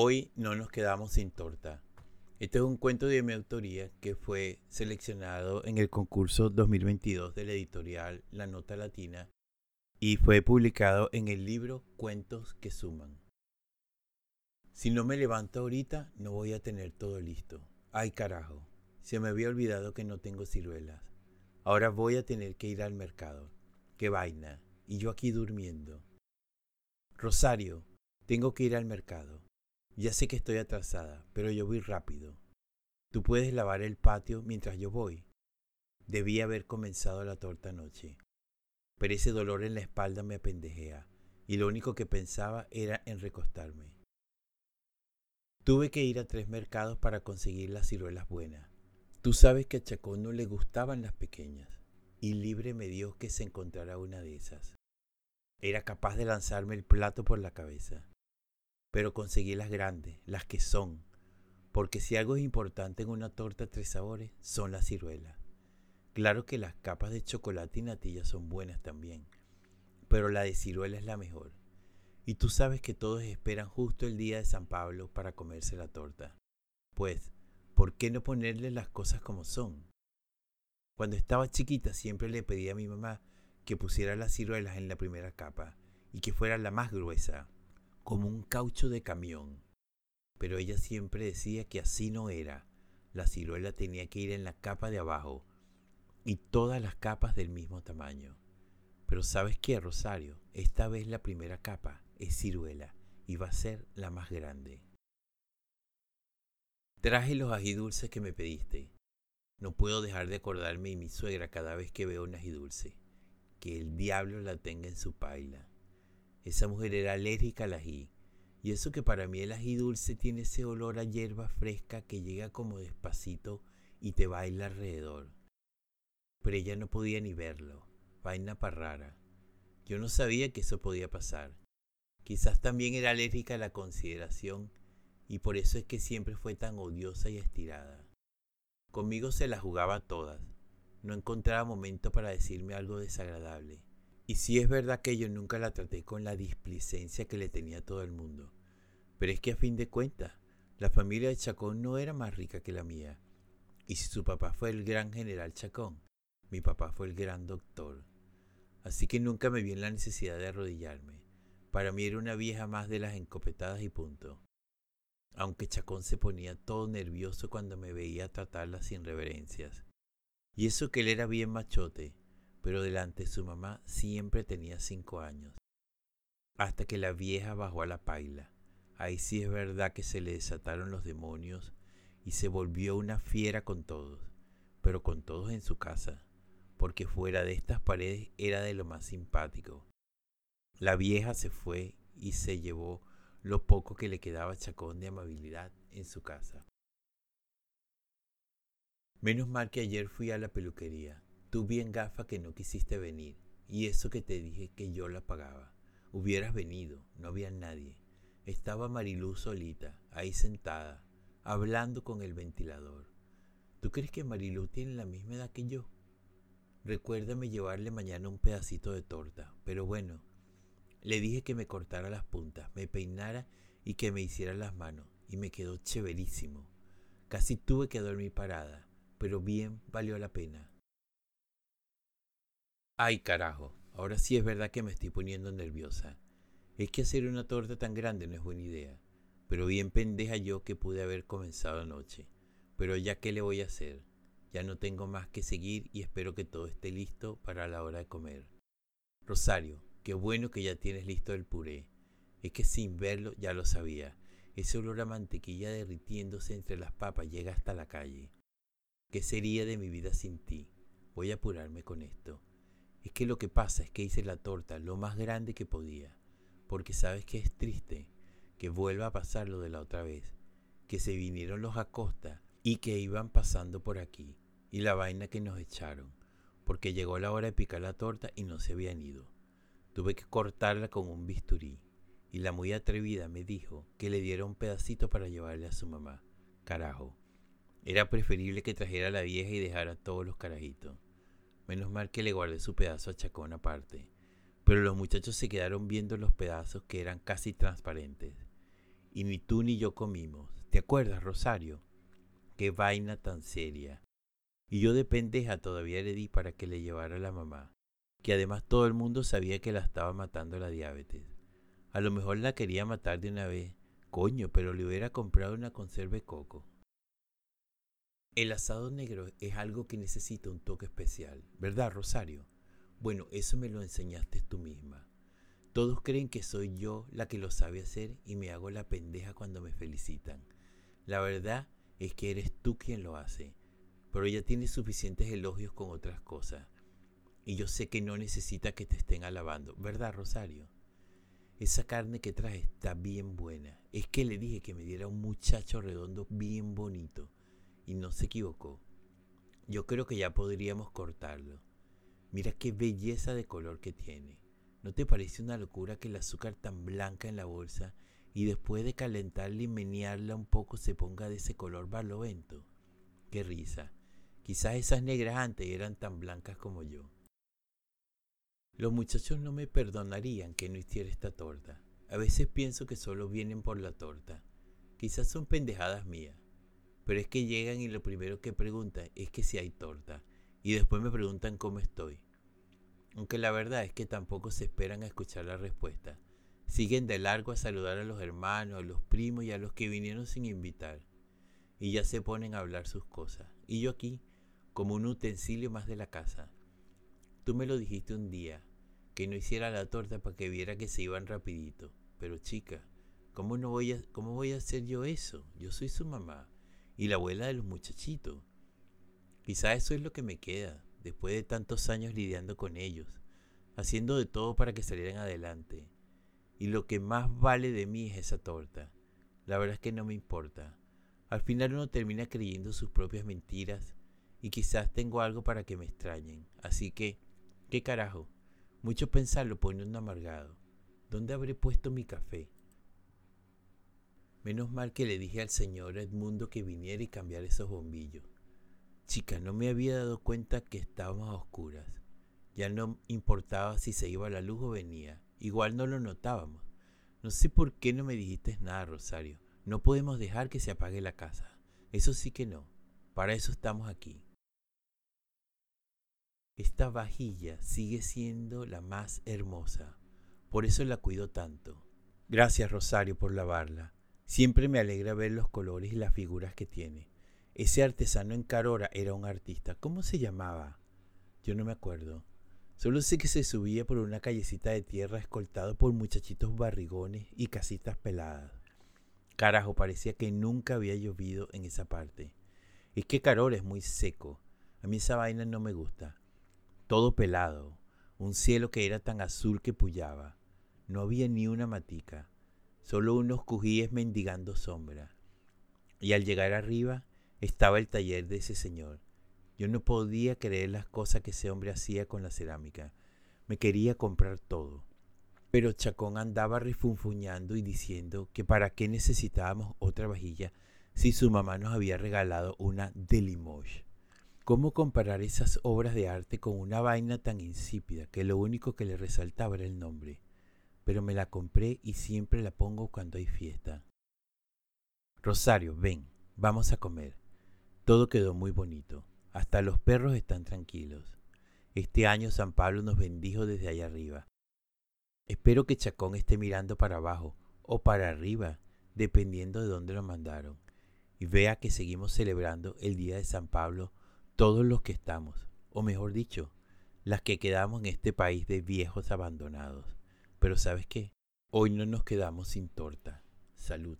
Hoy no nos quedamos sin torta. Este es un cuento de mi autoría que fue seleccionado en el concurso 2022 de la editorial La Nota Latina y fue publicado en el libro Cuentos que Suman. Si no me levanto ahorita, no voy a tener todo listo. Ay carajo, se me había olvidado que no tengo ciruelas. Ahora voy a tener que ir al mercado. Qué vaina. Y yo aquí durmiendo. Rosario, tengo que ir al mercado. Ya sé que estoy atrasada, pero yo voy rápido. Tú puedes lavar el patio mientras yo voy. Debí haber comenzado la torta anoche. Pero ese dolor en la espalda me apendejea, y lo único que pensaba era en recostarme. Tuve que ir a tres mercados para conseguir las ciruelas buenas. Tú sabes que a Chacón no le gustaban las pequeñas, y libre me dio que se encontrara una de esas. Era capaz de lanzarme el plato por la cabeza pero conseguí las grandes, las que son, porque si algo es importante en una torta tres sabores, son las ciruelas. Claro que las capas de chocolate y natilla son buenas también, pero la de ciruela es la mejor. Y tú sabes que todos esperan justo el día de San Pablo para comerse la torta. Pues, ¿por qué no ponerle las cosas como son? Cuando estaba chiquita siempre le pedí a mi mamá que pusiera las ciruelas en la primera capa y que fuera la más gruesa, como un caucho de camión. Pero ella siempre decía que así no era. La ciruela tenía que ir en la capa de abajo y todas las capas del mismo tamaño. Pero ¿sabes qué, Rosario? Esta vez la primera capa es ciruela y va a ser la más grande. Traje los ají dulces que me pediste. No puedo dejar de acordarme de mi suegra cada vez que veo un ají dulce. Que el diablo la tenga en su paila. Esa mujer era alérgica al ají. Y eso que para mí el ají dulce tiene ese olor a hierba fresca que llega como despacito y te baila alrededor. Pero ella no podía ni verlo. Vaina para rara. Yo no sabía que eso podía pasar. Quizás también era alérgica a la consideración y por eso es que siempre fue tan odiosa y estirada. Conmigo se la jugaba todas. No encontraba momento para decirme algo desagradable. Y sí es verdad que yo nunca la traté con la displicencia que le tenía todo el mundo. Pero es que a fin de cuentas, la familia de Chacón no era más rica que la mía. Y si su papá fue el gran general Chacón, mi papá fue el gran doctor. Así que nunca me vi en la necesidad de arrodillarme. Para mí era una vieja más de las encopetadas y punto. Aunque Chacón se ponía todo nervioso cuando me veía tratarla sin reverencias. Y eso que él era bien machote, pero delante de su mamá siempre tenía cinco años. Hasta que la vieja bajó a la paila. Ahí sí es verdad que se le desataron los demonios y se volvió una fiera con todos, pero con todos en su casa, porque fuera de estas paredes era de lo más simpático. La vieja se fue y se llevó lo poco que le quedaba chacón de amabilidad en su casa. Menos mal que ayer fui a la peluquería. Tú bien gafa que no quisiste venir, y eso que te dije que yo la pagaba. Hubieras venido, no había nadie. Estaba Marilú solita, ahí sentada, hablando con el ventilador. ¿Tú crees que Marilú tiene la misma edad que yo? Recuérdame llevarle mañana un pedacito de torta, pero bueno, le dije que me cortara las puntas, me peinara y que me hiciera las manos, y me quedó chéverísimo. Casi tuve que dormir parada, pero bien valió la pena. Ay, carajo, ahora sí es verdad que me estoy poniendo nerviosa. Es que hacer una torta tan grande no es buena idea, pero bien pendeja yo que pude haber comenzado anoche. Pero ya qué le voy a hacer, ya no tengo más que seguir y espero que todo esté listo para la hora de comer. Rosario, qué bueno que ya tienes listo el puré. Es que sin verlo ya lo sabía. Ese olor a mantequilla derritiéndose entre las papas llega hasta la calle. ¿Qué sería de mi vida sin ti? Voy a apurarme con esto. Es que lo que pasa es que hice la torta lo más grande que podía, porque sabes que es triste que vuelva a pasar lo de la otra vez, que se vinieron los Acosta y que iban pasando por aquí, y la vaina que nos echaron, porque llegó la hora de picar la torta y no se habían ido. Tuve que cortarla con un bisturí, y la muy atrevida me dijo que le diera un pedacito para llevarle a su mamá. Carajo. Era preferible que trajera a la vieja y dejara todos los carajitos. Menos mal que le guardé su pedazo a Chacón aparte. Pero los muchachos se quedaron viendo los pedazos que eran casi transparentes. y ni tú ni yo comimos. ¿Te acuerdas, Rosario? Qué vaina tan seria. Y yo de pendeja todavía le di para que le llevara a la mamá, que además todo el mundo sabía que la estaba matando la diabetes. A lo mejor la quería matar de una vez, coño, pero le hubiera comprado una conserva coco. El asado negro es algo que necesita un toque especial, ¿verdad, Rosario? Bueno, eso me lo enseñaste tú misma. Todos creen que soy yo la que lo sabe hacer y me hago la pendeja cuando me felicitan. La verdad es que eres tú quien lo hace, pero ella tiene suficientes elogios con otras cosas. Y yo sé que no necesita que te estén alabando, ¿verdad, Rosario? Esa carne que traes está bien buena. Es que le dije que me diera un muchacho redondo bien bonito y no se equivocó. Yo creo que ya podríamos cortarlo. Mira qué belleza de color que tiene. ¿No te parece una locura que el azúcar tan blanca en la bolsa y después de calentarla y menearla un poco se ponga de ese color barlovento? Qué risa. Quizás esas negras antes eran tan blancas como yo. Los muchachos no me perdonarían que no hiciera esta torta. A veces pienso que solo vienen por la torta. Quizás son pendejadas mías. Pero es que llegan y lo primero que preguntan es que si hay torta. Y después me preguntan cómo estoy. Aunque la verdad es que tampoco se esperan a escuchar la respuesta. Siguen de largo a saludar a los hermanos, a los primos y a los que vinieron sin invitar. Y ya se ponen a hablar sus cosas. Y yo aquí, como un utensilio más de la casa. Tú me lo dijiste un día, que no hiciera la torta para que viera que se iban rapidito. Pero chica, ¿cómo, no voy a, ¿cómo voy a hacer yo eso? Yo soy su mamá y la abuela de los muchachitos. Quizá eso es lo que me queda, después de tantos años lidiando con ellos, haciendo de todo para que salieran adelante. Y lo que más vale de mí es esa torta. La verdad es que no me importa. Al final uno termina creyendo sus propias mentiras y quizás tengo algo para que me extrañen. Así que, ¿qué carajo? Mucho pensarlo pone un amargado. ¿Dónde habré puesto mi café? Menos mal que le dije al señor Edmundo que viniera y cambiara esos bombillos. Chica, no me había dado cuenta que estábamos a oscuras. Ya no importaba si se iba la luz o venía. Igual no lo notábamos. No sé por qué no me dijiste nada, Rosario. No podemos dejar que se apague la casa. Eso sí que no. Para eso estamos aquí. Esta vajilla sigue siendo la más hermosa. Por eso la cuido tanto. Gracias, Rosario, por lavarla. Siempre me alegra ver los colores y las figuras que tiene. Ese artesano en Carora era un artista. ¿Cómo se llamaba? Yo no me acuerdo. Solo sé que se subía por una callecita de tierra escoltado por muchachitos barrigones y casitas peladas. Carajo, parecía que nunca había llovido en esa parte. Es que Carora es muy seco. A mí esa vaina no me gusta. Todo pelado. Un cielo que era tan azul que pullaba. No había ni una matica solo unos cujíes mendigando sombra. Y al llegar arriba estaba el taller de ese señor. Yo no podía creer las cosas que ese hombre hacía con la cerámica. Me quería comprar todo. Pero Chacón andaba rifunfuñando y diciendo que para qué necesitábamos otra vajilla si su mamá nos había regalado una de Limoges. ¿Cómo comparar esas obras de arte con una vaina tan insípida que lo único que le resaltaba era el nombre? Pero me la compré y siempre la pongo cuando hay fiesta. Rosario, ven, vamos a comer. Todo quedó muy bonito. Hasta los perros están tranquilos. Este año San Pablo nos bendijo desde allá arriba. Espero que Chacón esté mirando para abajo o para arriba, dependiendo de dónde lo mandaron, y vea que seguimos celebrando el Día de San Pablo todos los que estamos, o mejor dicho, las que quedamos en este país de viejos abandonados. Pero ¿sabes qué? Hoy no nos quedamos sin torta. Salud.